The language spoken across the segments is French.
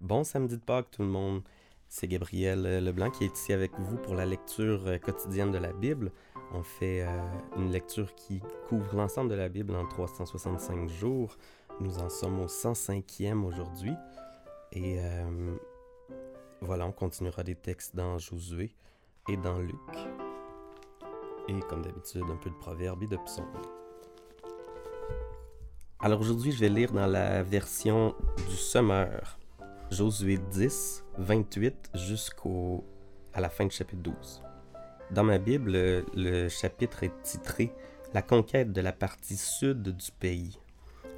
Bon samedi de Pâques tout le monde. C'est Gabriel euh, Leblanc qui est ici avec vous pour la lecture euh, quotidienne de la Bible. On fait euh, une lecture qui couvre l'ensemble de la Bible en 365 jours. Nous en sommes au 105e aujourd'hui. Et voilà, on continuera des textes dans Josué et dans Luc. Et comme d'habitude, un peu de proverbes et de psaumes. Alors aujourd'hui, je vais lire dans la version du Sommeur. Josué 10, 28 jusqu'au à la fin du chapitre 12. Dans ma Bible, le, chapitre est titré La conquête de la partie sud du pays.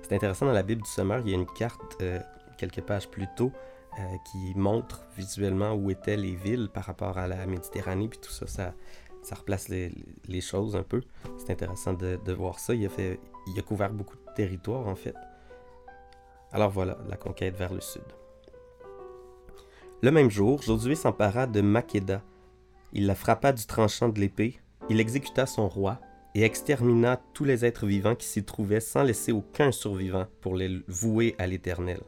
C'est intéressant, dans la Bible du Sommeur, il y a une carte euh, quelques pages plus tôt euh, qui montre visuellement où étaient les villes par rapport à la Méditerranée, puis tout ça, ça, ça replace les, choses un peu. C'est intéressant de, de, voir ça. Il a, fait, il a couvert beaucoup de territoires, en fait. Alors voilà, la conquête vers le sud. Le même jour, Josué s'empara de Makeda. Il la frappa du tranchant de l'épée, il exécuta son roi et extermina tous les êtres vivants qui s'y trouvaient sans laisser aucun survivant pour les vouer à l'Éternel.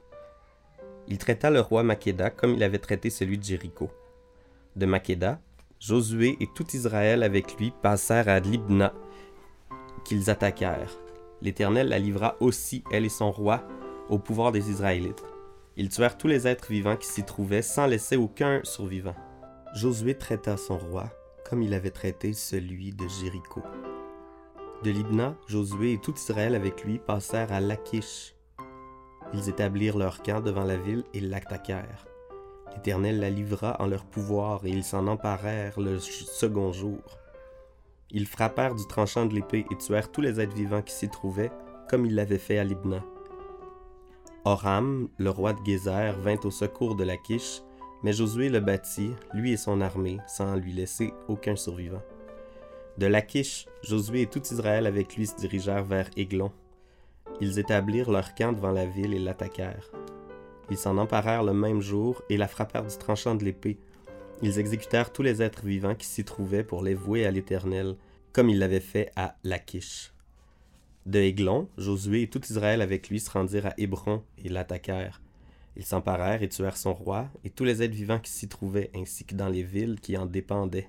Il traita le roi Makeda comme il avait traité celui de Jéricho. De Makeda, Josué et tout Israël avec lui passèrent à Libna, qu'ils attaquèrent. L'Éternel la livra aussi, elle et son roi, au pouvoir des Israélites. Ils tuèrent tous les êtres vivants qui s'y trouvaient sans laisser aucun survivant. Josué traita son roi comme il avait traité celui de Jéricho. De Libna, Josué et tout Israël avec lui passèrent à Lachish. Ils établirent leur camp devant la ville et l'attaquèrent. L'Éternel la livra en leur pouvoir et ils s'en emparèrent le second jour. Ils frappèrent du tranchant de l'épée et tuèrent tous les êtres vivants qui s'y trouvaient, comme ils l'avaient fait à Libna. Oram, le roi de Gézer, vint au secours de Lachish, mais Josué le battit, lui et son armée, sans lui laisser aucun survivant. De Lachish, Josué et tout Israël avec lui se dirigèrent vers Églon. Ils établirent leur camp devant la ville et l'attaquèrent. Ils s'en emparèrent le même jour et la frappèrent du tranchant de l'épée. Ils exécutèrent tous les êtres vivants qui s'y trouvaient pour les vouer à l'Éternel, comme ils l'avaient fait à Lachish. De Aiglon, Josué et tout Israël avec lui se rendirent à Hébron et l'attaquèrent. Ils s'emparèrent et tuèrent son roi et tous les êtres vivants qui s'y trouvaient, ainsi que dans les villes qui en dépendaient.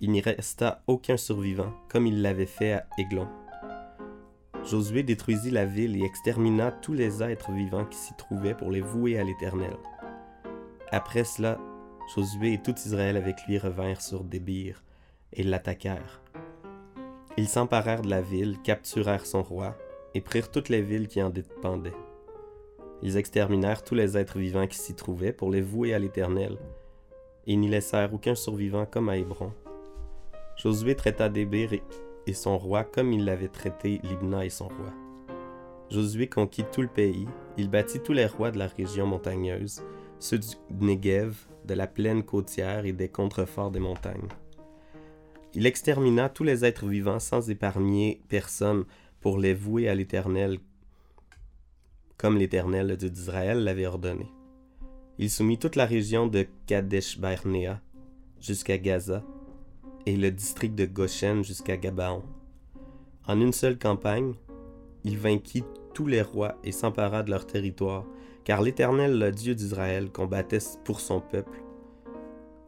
Il n'y resta aucun survivant, comme il l'avait fait à Aiglon. Josué détruisit la ville et extermina tous les êtres vivants qui s'y trouvaient pour les vouer à l'Éternel. Après cela, Josué et tout Israël avec lui revinrent sur Débir et l'attaquèrent. Ils s'emparèrent de la ville, capturèrent son roi, et prirent toutes les villes qui en dépendaient. Ils exterminèrent tous les êtres vivants qui s'y trouvaient pour les vouer à l'Éternel, et n'y laissèrent aucun survivant comme à Hébron. Josué traita Débir et son roi comme il l'avait traité Libna et son roi. Josué conquit tout le pays, il bâtit tous les rois de la région montagneuse, ceux du Negev, de la plaine côtière et des contreforts des montagnes. Il extermina tous les êtres vivants sans épargner personne pour les vouer à l'Éternel, comme l'Éternel, le Dieu d'Israël, l'avait ordonné. Il soumit toute la région de Kadesh Barnea jusqu'à Gaza et le district de Goshen jusqu'à Gabaon. En une seule campagne, il vainquit tous les rois et s'empara de leur territoire, car l'Éternel, le Dieu d'Israël, combattait pour son peuple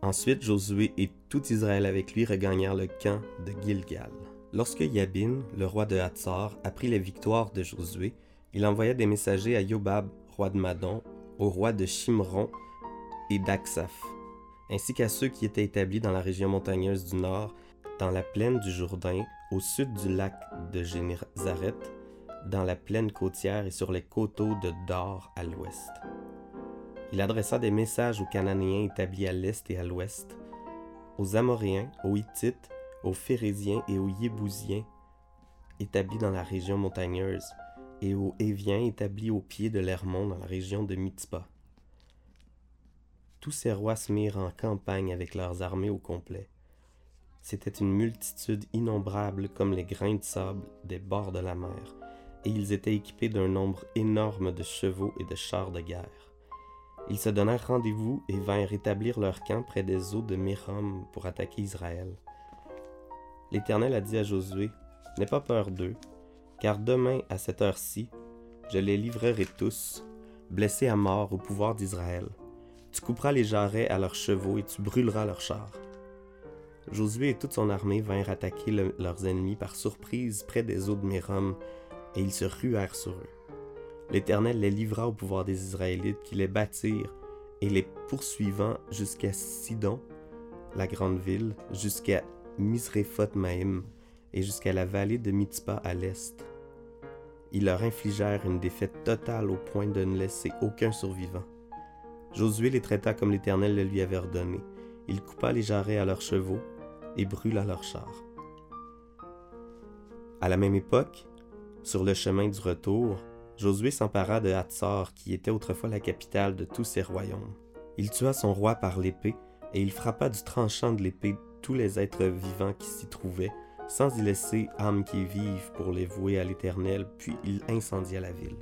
Ensuite, Josué et tout Israël avec lui regagnèrent le camp de Gilgal. Lorsque Yabin, le roi de Hatzor, apprit les victoires de Josué, il envoya des messagers à Yobab, roi de Madon, au roi de Shimron et d'Aksaph, ainsi qu'à ceux qui étaient établis dans la région montagneuse du nord, dans la plaine du Jourdain, au sud du lac de Génézareth, dans la plaine côtière et sur les coteaux de Dor à l'ouest. Il adressa des messages aux Cananéens établis à l'est et à l'ouest, aux Amoréens, aux Hittites, aux Phérésiens et aux Yébousiens établis dans la région montagneuse, et aux Éviens établis au pied de l'Hermon dans la région de Mitzpah. Tous ces rois se mirent en campagne avec leurs armées au complet. C'était une multitude innombrable comme les grains de sable des bords de la mer, et ils étaient équipés d'un nombre énorme de chevaux et de chars de guerre. Ils se donnèrent rendez-vous et vinrent établir leur camp près des eaux de Mérom pour attaquer Israël. L'Éternel a dit à Josué, N'aie pas peur d'eux, car demain à cette heure-ci, je les livrerai tous, blessés à mort au pouvoir d'Israël. Tu couperas les jarrets à leurs chevaux et tu brûleras leurs chars. Josué et toute son armée vinrent attaquer leurs ennemis par surprise près des eaux de Mérom, et ils se ruèrent sur eux. L'Éternel les livra au pouvoir des Israélites qui les battirent, et les poursuivant jusqu'à Sidon, la grande ville, jusqu'à Misrephoth Maïm, et jusqu'à la vallée de Mitzpah à l'est. Ils leur infligèrent une défaite totale au point de ne laisser aucun survivant. Josué les traita comme l'Éternel le lui avait ordonné. Il coupa les jarrets à leurs chevaux et brûla leurs chars. À la même époque, sur le chemin du retour, Josué s'empara de Hatzor, qui était autrefois la capitale de tous ses royaumes. Il tua son roi par l'épée, et il frappa du tranchant de l'épée tous les êtres vivants qui s'y trouvaient, sans y laisser âme qui vive pour les vouer à l'Éternel, puis il incendia la ville.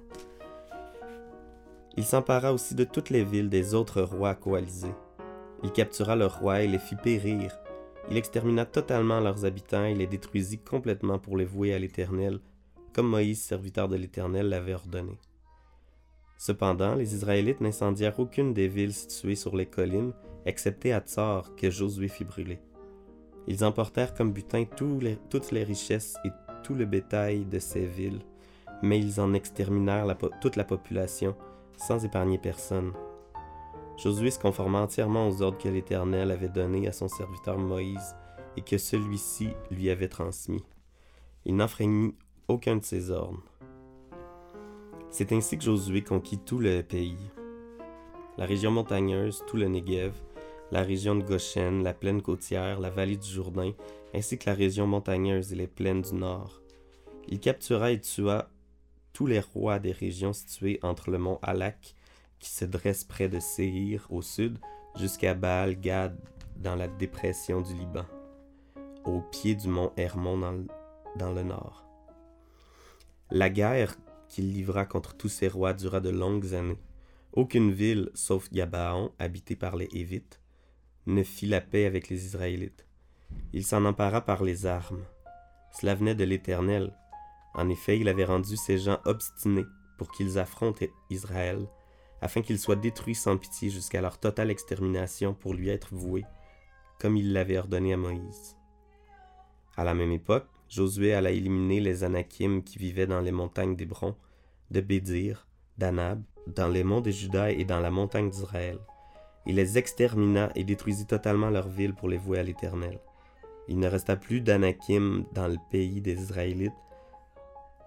Il s'empara aussi de toutes les villes des autres rois coalisés. Il captura leurs rois et les fit périr. Il extermina totalement leurs habitants et les détruisit complètement pour les vouer à l'Éternel, comme Moïse, serviteur de l'Éternel, l'avait ordonné. Cependant, les Israélites n'incendièrent aucune des villes situées sur les collines, excepté Hatzor, que Josué fit brûler. Ils emportèrent comme butin toutes les richesses et tout le bétail de ces villes, mais ils en exterminèrent toute la population, sans épargner personne. Josué se conforma entièrement aux ordres que l'Éternel avait donnés à son serviteur Moïse et que celui-ci lui avait transmis. Il n'enfreignit aucun de ses ordres. C'est ainsi que Josué conquit tout le pays. La région montagneuse, tout le Negev, la région de Goshen, la plaine côtière, la vallée du Jourdain, ainsi que la région montagneuse et les plaines du nord. Il captura et tua tous les rois des régions situées entre le mont Halak, qui se dresse près de Séhir au sud, jusqu'à Baal Gad dans la dépression du Liban, au pied du mont Hermon dans, dans le nord. La guerre qu'il livra contre tous ces rois dura de longues années. Aucune ville, sauf Gabaon, habitée par les Hévites, ne fit la paix avec les Israélites. Il s'en empara par les armes. Cela venait de l'Éternel. En effet, il avait rendu ces gens obstinés pour qu'ils affrontent Israël, afin qu'ils soient détruits sans pitié jusqu'à leur totale extermination pour lui être voués, comme il l'avait ordonné à Moïse. À la même époque, Josué alla éliminer les Anakim qui vivaient dans les montagnes d'Hébron, de Bédir, d'Anab, dans les monts de Juda et dans la montagne d'Israël. Il les extermina et détruisit totalement leurs villes pour les vouer à l'Éternel. Il ne resta plus d'Anakim dans le pays des Israélites,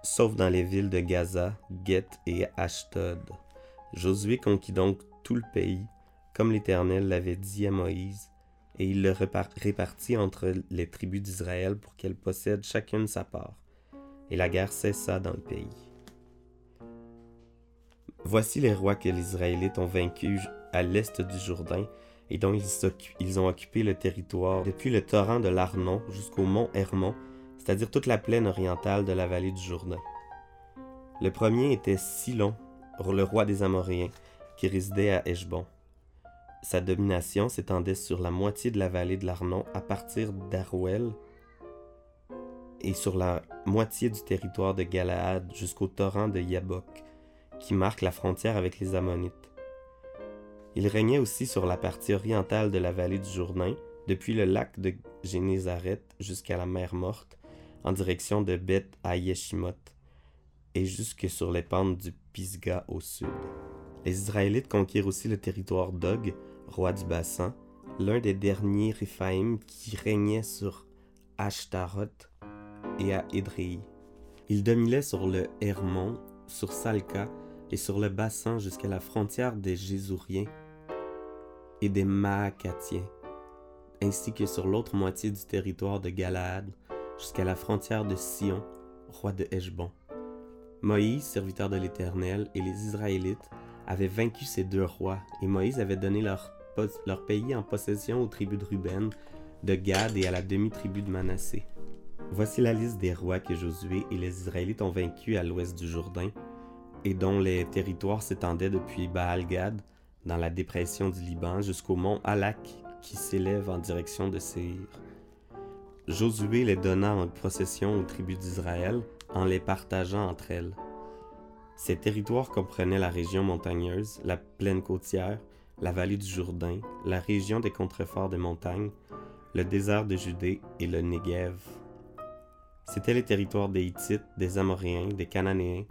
sauf dans les villes de Gaza, Geth et Ashtod. Josué conquit donc tout le pays, comme l'Éternel l'avait dit à Moïse, et il le répartit entre les tribus d'Israël pour qu'elles possèdent chacune sa part. Et la guerre cessa dans le pays. Voici les rois que les Israélites ont vaincus à l'est du Jourdain et dont ils, ont occupé le territoire depuis le torrent de l'Arnon jusqu'au mont Hermon, c'est-à-dire toute la plaine orientale de la vallée du Jourdain. Le premier était Silon, le roi des Amoréens, qui résidait à Heshbon. Sa domination s'étendait sur la moitié de la vallée de l'Arnon à partir d'Arouel et sur la moitié du territoire de Galaad jusqu'au torrent de Yabok, qui marque la frontière avec les Ammonites. Il régnait aussi sur la partie orientale de la vallée du Jourdain, depuis le lac de Génézareth jusqu'à la mer Morte, en direction de Beth Ayeshimot, et jusque sur les pentes du Pisgah au sud. Les Israélites conquirent aussi le territoire d'Og, roi du bassin, l'un des derniers Réphaïm qui régnait sur Ashtaroth et à Édréi. Il dominait sur le Hermon, sur Salka et sur le bassin jusqu'à la frontière des Gésouriens et des Maacatiens, ainsi que sur l'autre moitié du territoire de Galaad jusqu'à la frontière de Sion, roi de Heshbon. Moïse, serviteur de l'Éternel, et les Israélites avaient vaincu ces deux rois, et Moïse avait donné leur leur pays en possession aux tribus de Ruben, de Gad et à la demi-tribu de Manassé. Voici la liste des rois que Josué et les Israélites ont vaincus à l'ouest du Jourdain, et dont les territoires s'étendaient depuis Baal-Gad, dans la dépression du Liban, jusqu'au mont Halak, qui s'élève en direction de Séhir. Josué les donna en possession aux tribus d'Israël, en les partageant entre elles. Ces territoires comprenaient la région montagneuse, la plaine côtière, la vallée du Jourdain, la région des contreforts des montagnes, le désert de Judée et le Negev. C'étaient les territoires des Hittites, des Amoréens, des Cananéens,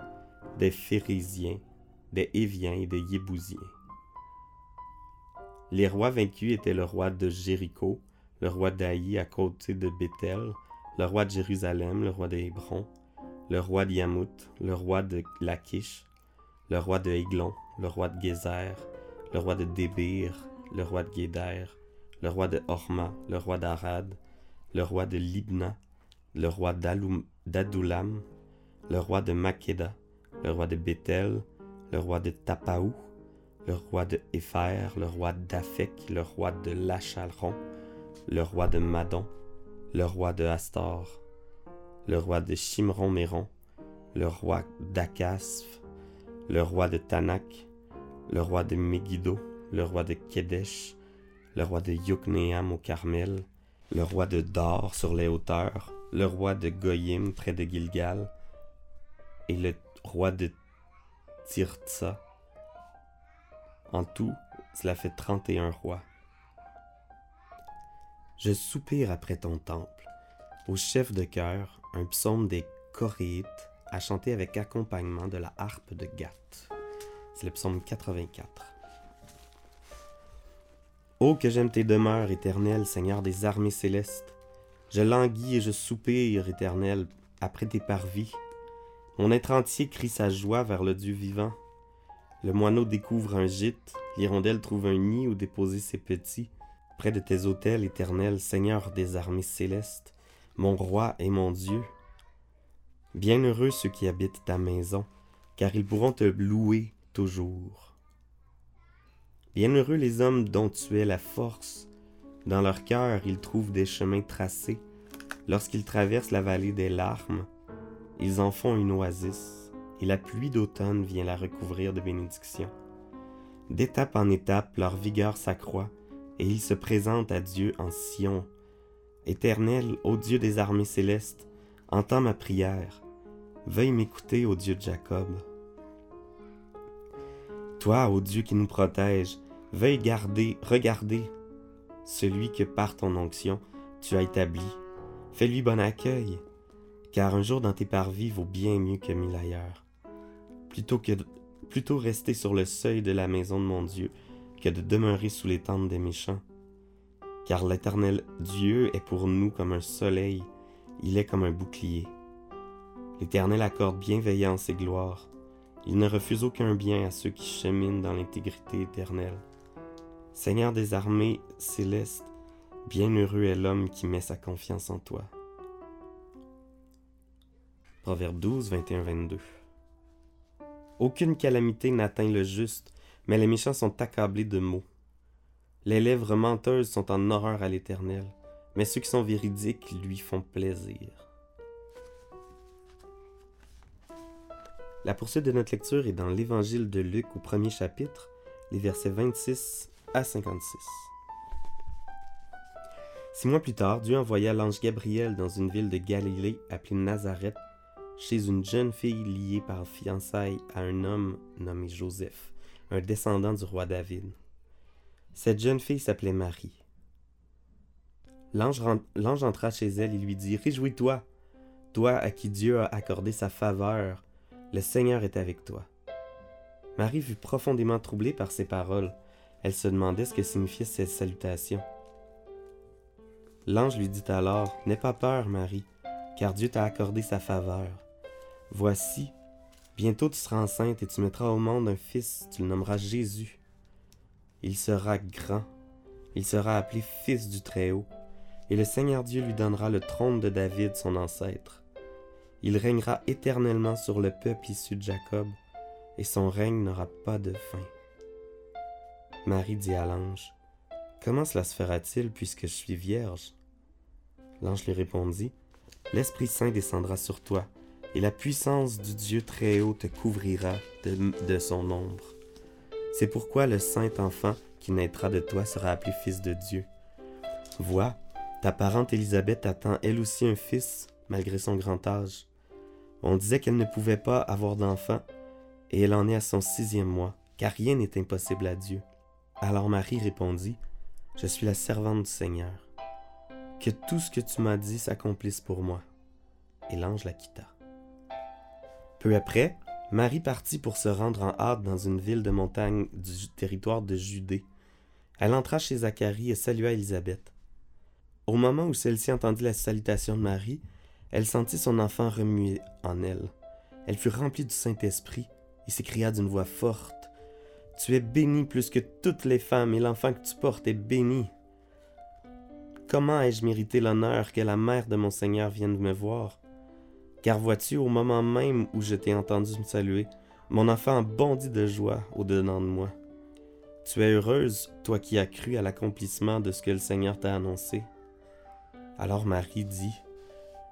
des Phérisiens, des Éviens et des Yébousiens. Les rois vaincus étaient le roi de Jéricho, le roi d'Aï à côté de Bethel, le roi de Jérusalem, le roi d'Hébron, le roi d'Yamout, le roi de Lachish, le roi de Aiglon, le roi de Gézer, le roi de Débir, le roi de Guéder, le roi de Horma, le roi d'Arad, le roi de Libna, le roi d'Adoulam, le roi de Makeda, le roi de Bethel, le roi de Tapaou, le roi de Épher, le roi d'Aphek, le roi de Lachalron, le roi de Madon, le roi de Astor, le roi de Chimron-Méron, le roi d'Akasf, le roi de Tanak, le roi de Megiddo, le roi de Kedesh, le roi de Yokneam au Carmel, le roi de Dor sur les hauteurs, le roi de Goyim près de Gilgal, et le roi de Tirtsa. En tout, cela fait trente et un rois. Je soupire après ton temple, au chef de chœur, un psaume des Coréites à chanter avec accompagnement de la harpe de Gath. C'est le psaume 84. Ô que j'aime tes demeures, éternel, Seigneur des armées célestes. Je languis et je soupire, éternel, après tes parvis. Mon être entier crie sa joie vers le Dieu vivant. Le moineau découvre un gîte, l'hirondelle trouve un nid où déposer ses petits. Près de tes autels, éternel, Seigneur des armées célestes, mon roi et mon Dieu. Bienheureux ceux qui habitent ta maison, car ils pourront te louer toujours. Bienheureux les hommes dont tu es la force. Dans leur cœur, ils trouvent des chemins tracés. Lorsqu'ils traversent la vallée des larmes, ils en font une oasis, et la pluie d'automne vient la recouvrir de bénédictions. D'étape en étape, leur vigueur s'accroît, et ils se présentent à Dieu en Sion. Éternel, ô Dieu des armées célestes, entends ma prière. Veuille m'écouter, ô Dieu de Jacob. Toi, ô Dieu qui nous protège, Veuille garder, regarder celui que par ton onction tu as établi. Fais-lui bon accueil, car un jour dans tes parvis vaut bien mieux que mille ailleurs. Plutôt, que, plutôt rester sur le seuil de la maison de mon Dieu que de demeurer sous les tentes des méchants. Car l'éternel Dieu est pour nous comme un soleil, il est comme un bouclier. L'Éternel accorde bienveillance et gloire. Il ne refuse aucun bien à ceux qui cheminent dans l'intégrité éternelle. Seigneur des armées célestes, bienheureux est l'homme qui met sa confiance en toi. Proverbe 12, 21, 22. Aucune calamité n'atteint le juste, mais les méchants sont accablés de maux. Les lèvres menteuses sont en horreur à l'Éternel, mais ceux qui sont véridiques lui font plaisir. La poursuite de notre lecture est dans l'Évangile de Luc au premier chapitre, les versets 26 56. Six mois plus tard, Dieu envoya l'ange Gabriel dans une ville de Galilée appelée Nazareth, chez une jeune fille liée par fiançailles à un homme nommé Joseph, un descendant du roi David. Cette jeune fille s'appelait Marie. L'ange entra chez elle et lui dit Réjouis-toi, toi à qui Dieu a accordé sa faveur, le Seigneur est avec toi. Marie fut profondément troublée par ces paroles elle se demandait ce que signifiaient ces salutations. L'ange lui dit alors, N'aie pas peur, Marie, car Dieu t'a accordé sa faveur. Voici, bientôt tu seras enceinte et tu mettras au monde un fils, tu le nommeras Jésus. Il sera grand, il sera appelé Fils du Très-Haut, et le Seigneur Dieu lui donnera le trône de David, son ancêtre. Il régnera éternellement sur le peuple issu de Jacob, et son règne n'aura pas de fin. Marie dit à l'ange, Comment cela se fera-t-il puisque je suis vierge? L'ange lui répondit, L'Esprit Saint descendra sur toi, et la puissance du Dieu très haut te couvrira de, de son ombre. C'est pourquoi le saint enfant qui naîtra de toi sera appelé fils de Dieu. Vois, ta parente Élisabeth attend elle aussi un fils, malgré son grand âge. On disait qu'elle ne pouvait pas avoir d'enfant, et elle en est à son sixième mois, car rien n'est impossible à Dieu. Alors Marie répondit, Je suis la servante du Seigneur. Que tout ce que tu m'as dit s'accomplisse pour moi. Et l'ange la quitta. Peu après, Marie partit pour se rendre en hâte dans une ville de montagne du territoire de Judée. Elle entra chez Zacharie et salua Élisabeth. Au moment où celle-ci entendit la salutation de Marie, elle sentit son enfant remuer en elle. Elle fut remplie du Saint-Esprit et s'écria d'une voix forte Tu es bénie plus que toutes les femmes, et l'enfant que tu portes est béni. Comment ai-je mérité l'honneur que la mère de mon Seigneur vienne me voir? Car vois-tu, au moment même où je t'ai entendu me saluer, mon enfant bondit de joie au-dedans de moi. Tu es heureuse, toi qui as cru à l'accomplissement de ce que le Seigneur t'a annoncé. Alors Marie dit,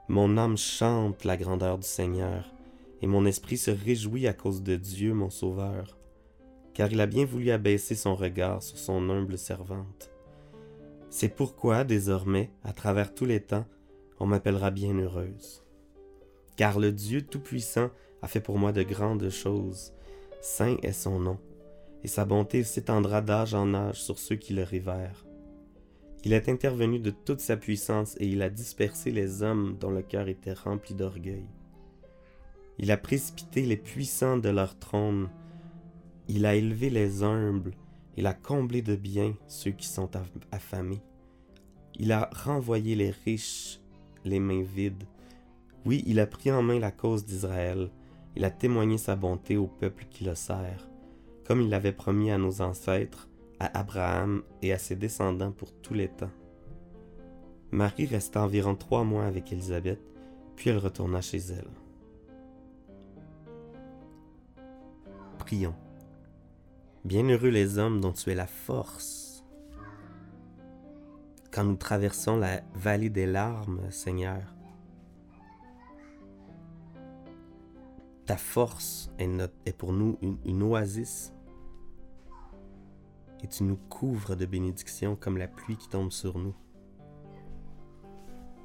Mon âme chante la grandeur du Seigneur, et mon esprit se réjouit à cause de Dieu mon Sauveur, car il a bien voulu abaisser son regard sur son humble servante. C'est pourquoi, désormais, à travers tous les temps, on m'appellera bien heureuse. Car le Dieu Tout-Puissant a fait pour moi de grandes choses. Saint est son nom, et sa bonté s'étendra d'âge en âge sur ceux qui le révèrent. Il est intervenu de toute sa puissance et il a dispersé les hommes dont le cœur était rempli d'orgueil. Il a précipité les puissants de leur trône. Il a élevé les humbles. Il a comblé de bien ceux qui sont affamés. Il a renvoyé les riches les mains vides. Oui, il a pris en main la cause d'Israël. Il a témoigné sa bonté au peuple qui le sert, comme il l'avait promis à nos ancêtres, à Abraham et à ses descendants pour tous les temps. Marie resta environ trois mois avec Élisabeth, puis elle retourna chez elle. Prions. Bienheureux les hommes dont tu es la force. Quand nous traversons la vallée des larmes, Seigneur, ta force est, pour nous une oasis et tu nous couvres de bénédictions comme la pluie qui tombe sur nous.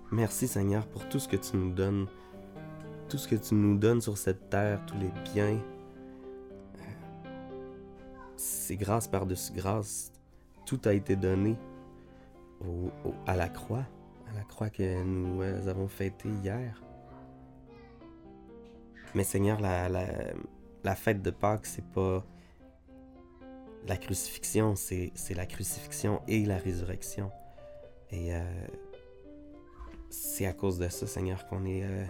Merci Seigneur pour tout ce que tu nous donnes, tout ce que tu nous donnes sur cette terre, tous les biens. C'est grâce par-dessus grâce, tout a été donné à la croix, à la croix que nous euh, avons fêtée hier. Mais Seigneur, la, la fête de Pâques, c'est pas la crucifixion, c'est la crucifixion et la résurrection. Et euh, c'est à cause de ça, Seigneur, qu'on est, euh,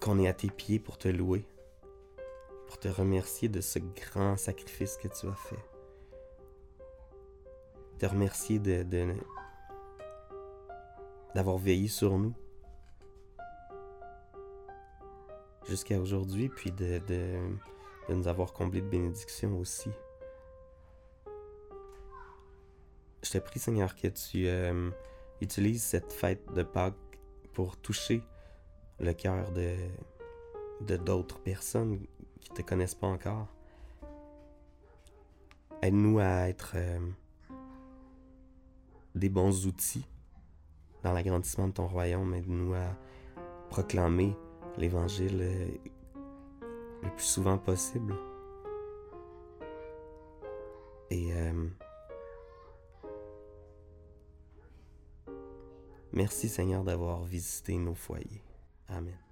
qu'on est à tes pieds pour te louer, pour te remercier de ce grand sacrifice que tu as fait. Te remercier de, d'avoir veillé sur nous jusqu'à aujourd'hui, puis de nous avoir comblé de bénédictions aussi. Je te prie, Seigneur, que tu euh, utilises cette fête de Pâques pour toucher le cœur de, de d'autres personnes qui ne te connaissent pas encore. Aide-nous à être euh, des bons outils dans l'agrandissement de ton royaume. Aide-nous à proclamer l'Évangile euh, le plus souvent possible. Et euh, merci Seigneur d'avoir visité nos foyers. Amen.